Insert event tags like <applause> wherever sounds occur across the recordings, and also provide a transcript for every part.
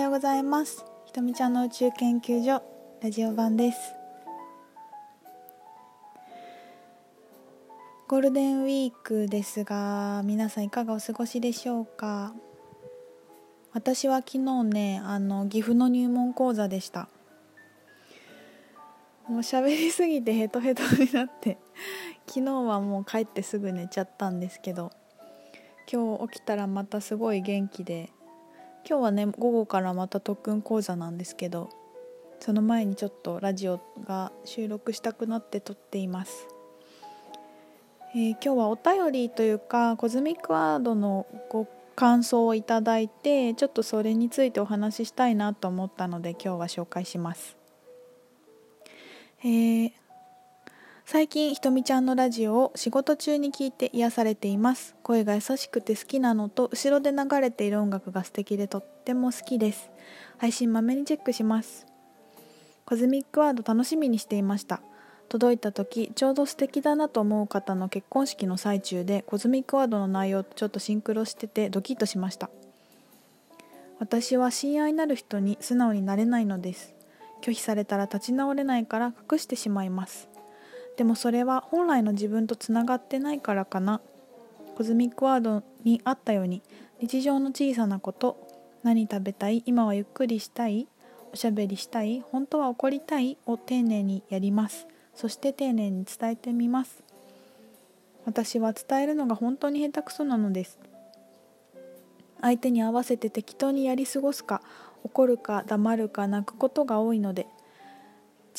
ようございます。ひとみちゃんの宇宙研究所ラジオ版です。ゴールデンウィークですが皆さんいかがお過ごしでしょうか？私は昨日ねあの岐阜の入門講座でした。もう喋りすぎてヘトヘトになって昨日はもう帰ってすぐ寝ちゃったんですけど今日起きたらまたすごい元気で今日はね午後からまた特訓講座なんですけどその前にちょっとラジオが収録したくなって撮っています、えー、今日はお便りというかコズミックワードのご感想をいただいてちょっとそれについてお話ししたいなと思ったので今日は紹介します。えー、最近ひとみちゃんのラジオを仕事中に聞いて癒されています。声が優しくて好きなのと後ろで流れている音楽が素敵でとっても好きです。配信まめにチェックします。コズミックワード楽しみにしていました。届いた時ちょうど素敵だなと思う方の結婚式の最中でコズミックワードの内容とちょっとシンクロしててドキッとしました。私は親愛なる人に素直になれないのです。拒否されたら立ち直れないから隠してしまいます。でもそれは本来の自分とつながってないからかな。コズミックワードにあったように日常の小さなこと何食べたい今はゆっくりしたいおしゃべりしたい本当は怒りたいを丁寧にやります。そして丁寧に伝えてみます。私は伝えるのが本当に下手くそなのです。相手に合わせて適当にやり過ごすか怒るか黙るか泣くことが多いので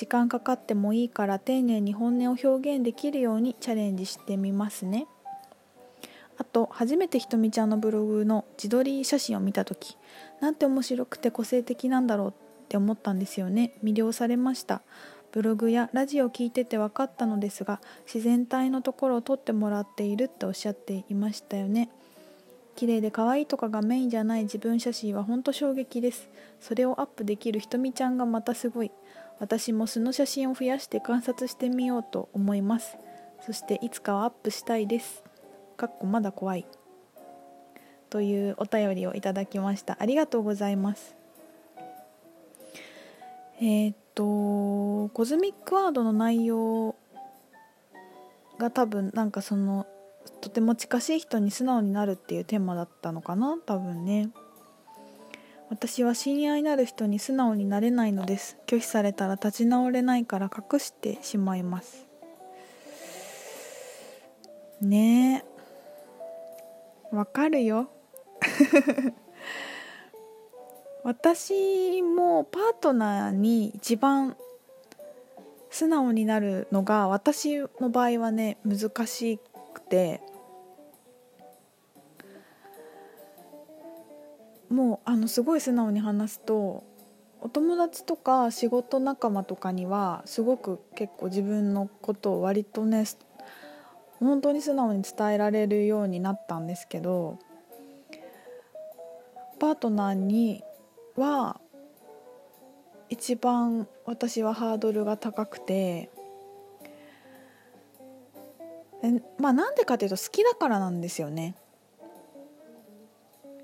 時間かかってもいいから丁寧に本音を表現できるようにチャレンジしてみますね。あと初めてひとみちゃんのブログの自撮り写真を見た時なんて面白くて個性的なんだろうって思ったんですよね。魅了されました。ブログやラジオを聞いてて分かったのですが自然体のところを撮ってもらっているっておっしゃっていましたよね。綺麗で可愛いとかがメインじゃない自分写真はほんと衝撃です。それをアップできるひとみちゃんがまたすごい。私も素の写真を増やして観察してみようと思います。そしていつかはアップしたいです。かっこまだ怖い。というお便りをいただきました。ありがとうございます。えー、っとコズミックワードの内容が多分なんかそのとても近しい人に素直になるっていうテーマだったのかな？多分ね。私は親愛なる人に素直になれないのです。拒否されたら立ち直れないから隠してしまいます。ねえ。わかるよ。<laughs> 私もパートナーに一番素直になるのが私の場合はね難しくて。もうあのすごい素直に話すとお友達とか仕事仲間とかにはすごく結構自分のことを割とね本当に素直に伝えられるようになったんですけどパートナーには一番私はハードルが高くてえまあなんでかというと好きだからなんですよね。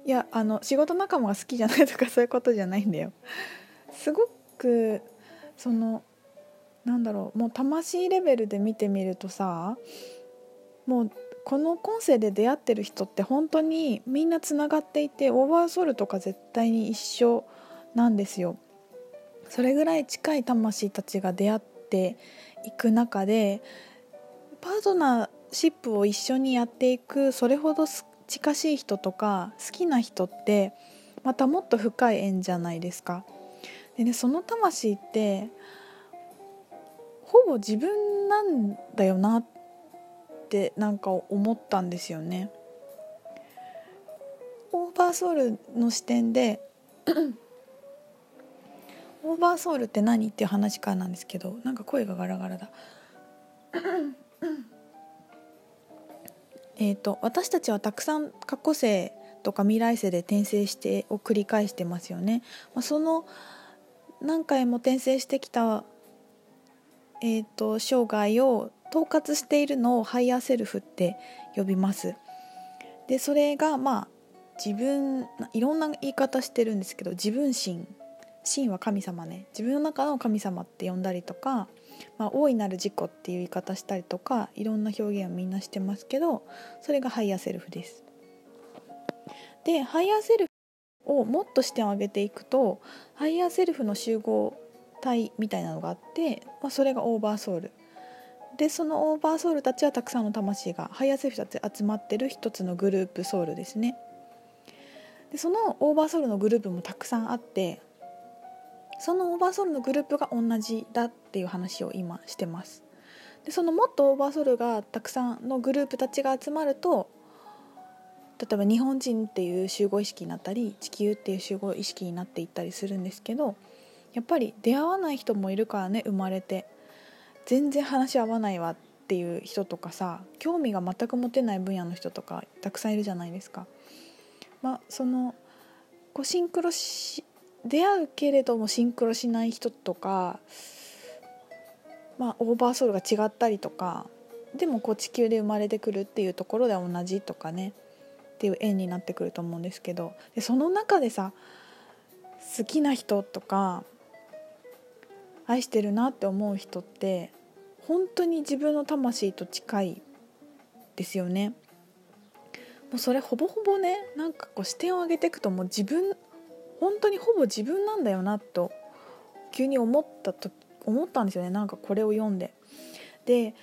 いやあの仕事仲間が好きじゃないとかそういうことじゃないんだよ。すごくそのなんだろうもう魂レベルで見てみるとさもうこの今世で出会ってる人って本当にみんなつながっていてオーバーソウルとか絶対に一緒なんですよ。それぐらい近い魂たちが出会っていく中でパートナーシップを一緒にやっていくそれほど近しい人とか好きな人ってまたもっと深い縁じゃないですか。でねその魂ってほぼ自分なんだよなってなんか思ったんですよね。オーバーソウルの視点で <clears throat> オーバーソウルって何？っていう話からなんですけどなんか声がガラガラだ。えーと、私たちはたくさん過去世とか未来世で転生してを繰り返してますよね。まあ、その何回も転生してきた、えーと、生涯を統括しているのをハイヤーセルフって呼びます。でそれがまあ自分いろんな言い方してるんですけど自分心神は神様ね自分の中の神様って呼んだりとか、まあ、大いなる自己っていう言い方したりとかいろんな表現をみんなしてますけどそれがハイヤーセルフです。でハイヤーセルフをもっと視点を上げていくとハイヤーセルフの集合体みたいなのがあって、まあ、それがオーバーソウル。でそのオーバーソウルたちはたくさんの魂がハイヤーセルフたち集まってる一つのグループソウルですね。でそのオーバーソウルのグループもたくさんあってそのオーバーソウルのグループが同じだっていう話を今してますでそのもっとオーバーソウルがたくさんのグループたちが集まると例えば日本人っていう集合意識になったり地球っていう集合意識になっていったりするんですけどやっぱり出会わない人もいるからね生まれて全然話合わないわっていう人とかさ興味が全く持てない分野の人とかたくさんいるじゃないですか。まあ、そのこうシンクロし出会うけれどもシンクロしない人とか、まあ、オーバーソウルが違ったりとかでもこう地球で生まれてくるっていうところでは同じとかねっていう縁になってくると思うんですけどでその中でさ好きな人とか愛してるなって思う人って本当に自分の魂と近いですよね。もうそれほぼほぼねなんかこう視点を上げていくともう自分本当にほぼ自分なんだよなと急に思ったと思ったんですよねなんかこれを読んで。で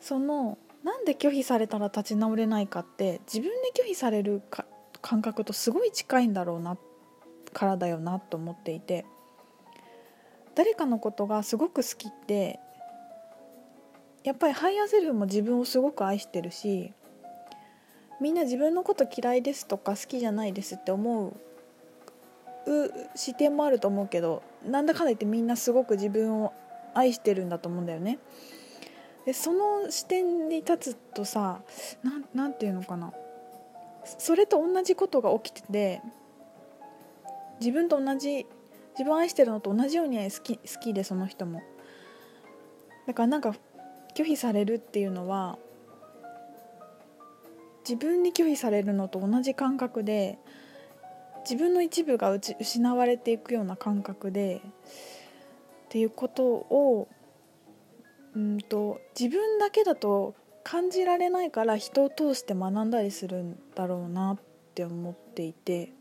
そのなんで拒否されたら立ち直れないかって自分で拒否される感覚とすごい近いんだろうなからだよなと思っていて誰かのことがすごく好きってやっぱりハイヤーセルフも自分をすごく愛してるしみんな自分のこと嫌いですとか好きじゃないですって思う視点もあると思うけどなんだかんだ言ってみんなすごく自分を愛してるんだと思うんだよね。でその視点に立つとさ何て言うのかなそれと同じことが起きてて自分と同じ自分を愛してるのと同じように好き好きでその人もだからなんか拒否されるっていうのは自分に拒否されるのと同じ感覚で自分の一部がうち失われていくような感覚でっていうことをうんと自分だけだと感じられないから人を通して学んだりするんだろうなって思っていて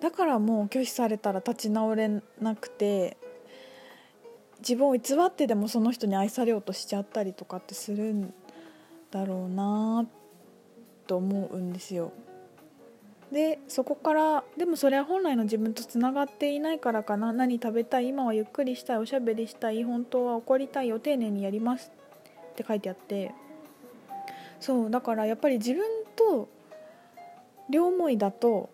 だからもう拒否されたら立ち直れなくて自分を偽ってでもその人に愛されようとしちゃったりとかってするんだろうなと思うんですよ。でそこからでもそれは本来の自分とつながっていないからかな。何食べたい？今はゆっくりしたい。おしゃべりしたい。本当は怒りたい。を丁寧にやります。って書いてあって。そう。だからやっぱり自分と両思いだと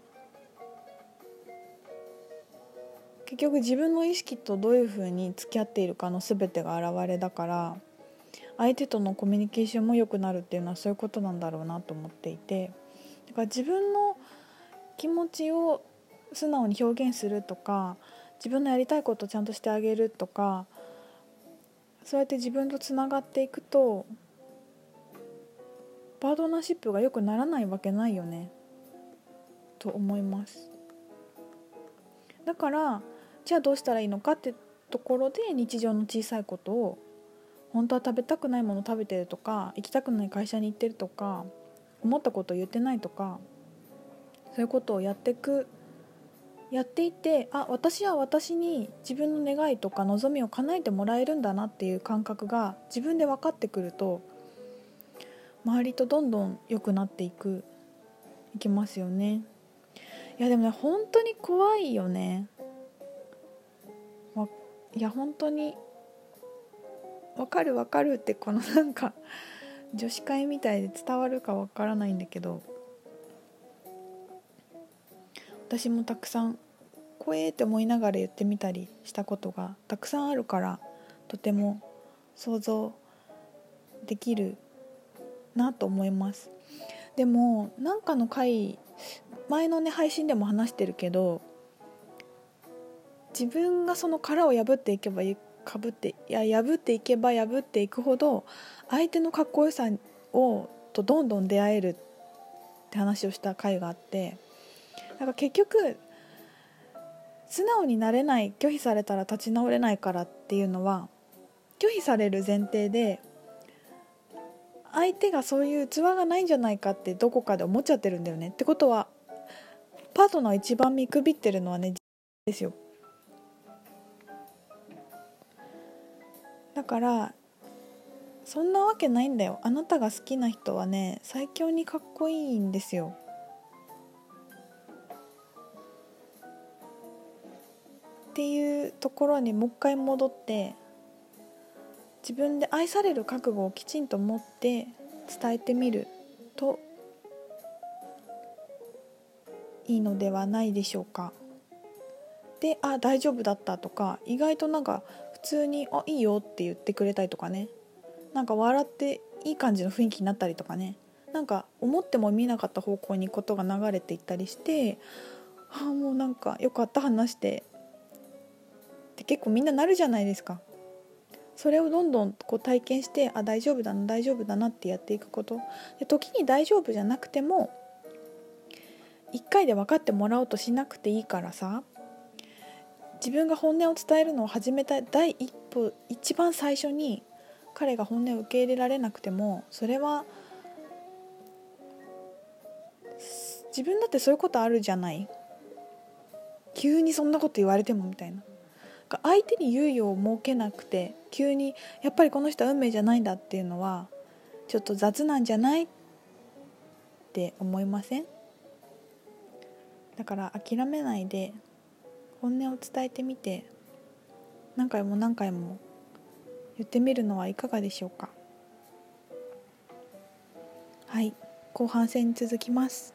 結局自分の意識とどういうふうに付き合っているかの全てが現れだから相手とのコミュニケーションも良くなるっていうのはそういうことなんだろうなと思っていて。だから自分の気持ちを素直に表現するとか自分のやりたいことをちゃんとしてあげるとかそうやって自分とつながっていくとパートナーシップが良くならないわけないよねと思います。だからじゃあどうしたらいいのかってところで日常の小さいことを本当は食べたくないもの食べてるとか行きたくない会社に行ってるとか思ったことを言ってないとかそういうことをやっていくやっていてあ私は私に自分の願いとか望みを叶えてもらえるんだなっていう感覚が自分で分かってくると周りとどんどん良くなっていくいきますよね。いやでもね本当に怖いよね。いや本当に分かる分かるってこのなんか女子会みたいで伝わるか分からないんだけど。私もたくさん怖えって思いながら言ってみたりしたことがたくさんあるからとても想像できるなと思います。でもなんかの回前のね配信でも話してるけど自分がその殻を破っていけばかぶっていや破っていけば破っていくほど相手のかっこよさをとどんどん出会えるって話をした回があってなんか結局素直になれない拒否されたら立ち直れないからっていうのは拒否される前提で相手がそういう器がないんじゃないかってどこかで思っちゃってるんだよね。ってことはパートナー一番見くびってるのはねですよ。だからそんなわけないんだよ。あなたが好きな人はね最強にかっこいいんですよ。っていうところにもう一回戻って自分で愛される覚悟をきちんと持って伝えてみるといいのではないでしょうか。で「あ大丈夫だった」とか意外となんか普通に「あいいよ」って言ってくれたりとかねなんか笑っていい感じの雰囲気になったりとかねなんか思っても見なかった方向にことが流れていったりしてああもうなんかよかった話してって結構みんななるじゃないですか。それをどんどんこう体験してあ大丈夫だな大丈夫だなってやっていくこと。で時に大丈夫じゃなくても1回で分かってもらおうとしなくていいからさ自分が本音を伝えるのを始めた第一歩一番最初に彼が本音を受け入れられなくてもそれは自分だってそういうことあるじゃない。急にそんなこと言われてもみたいな。相手に猶予を設けなくて急にやっぱりこの人は運命じゃないんだっていうのはちょっと雑なんじゃないって思いません？だから諦めないで本音を伝えてみて何回も何回も言ってみるのはいかがでしょうか？はい後半戦に続きます。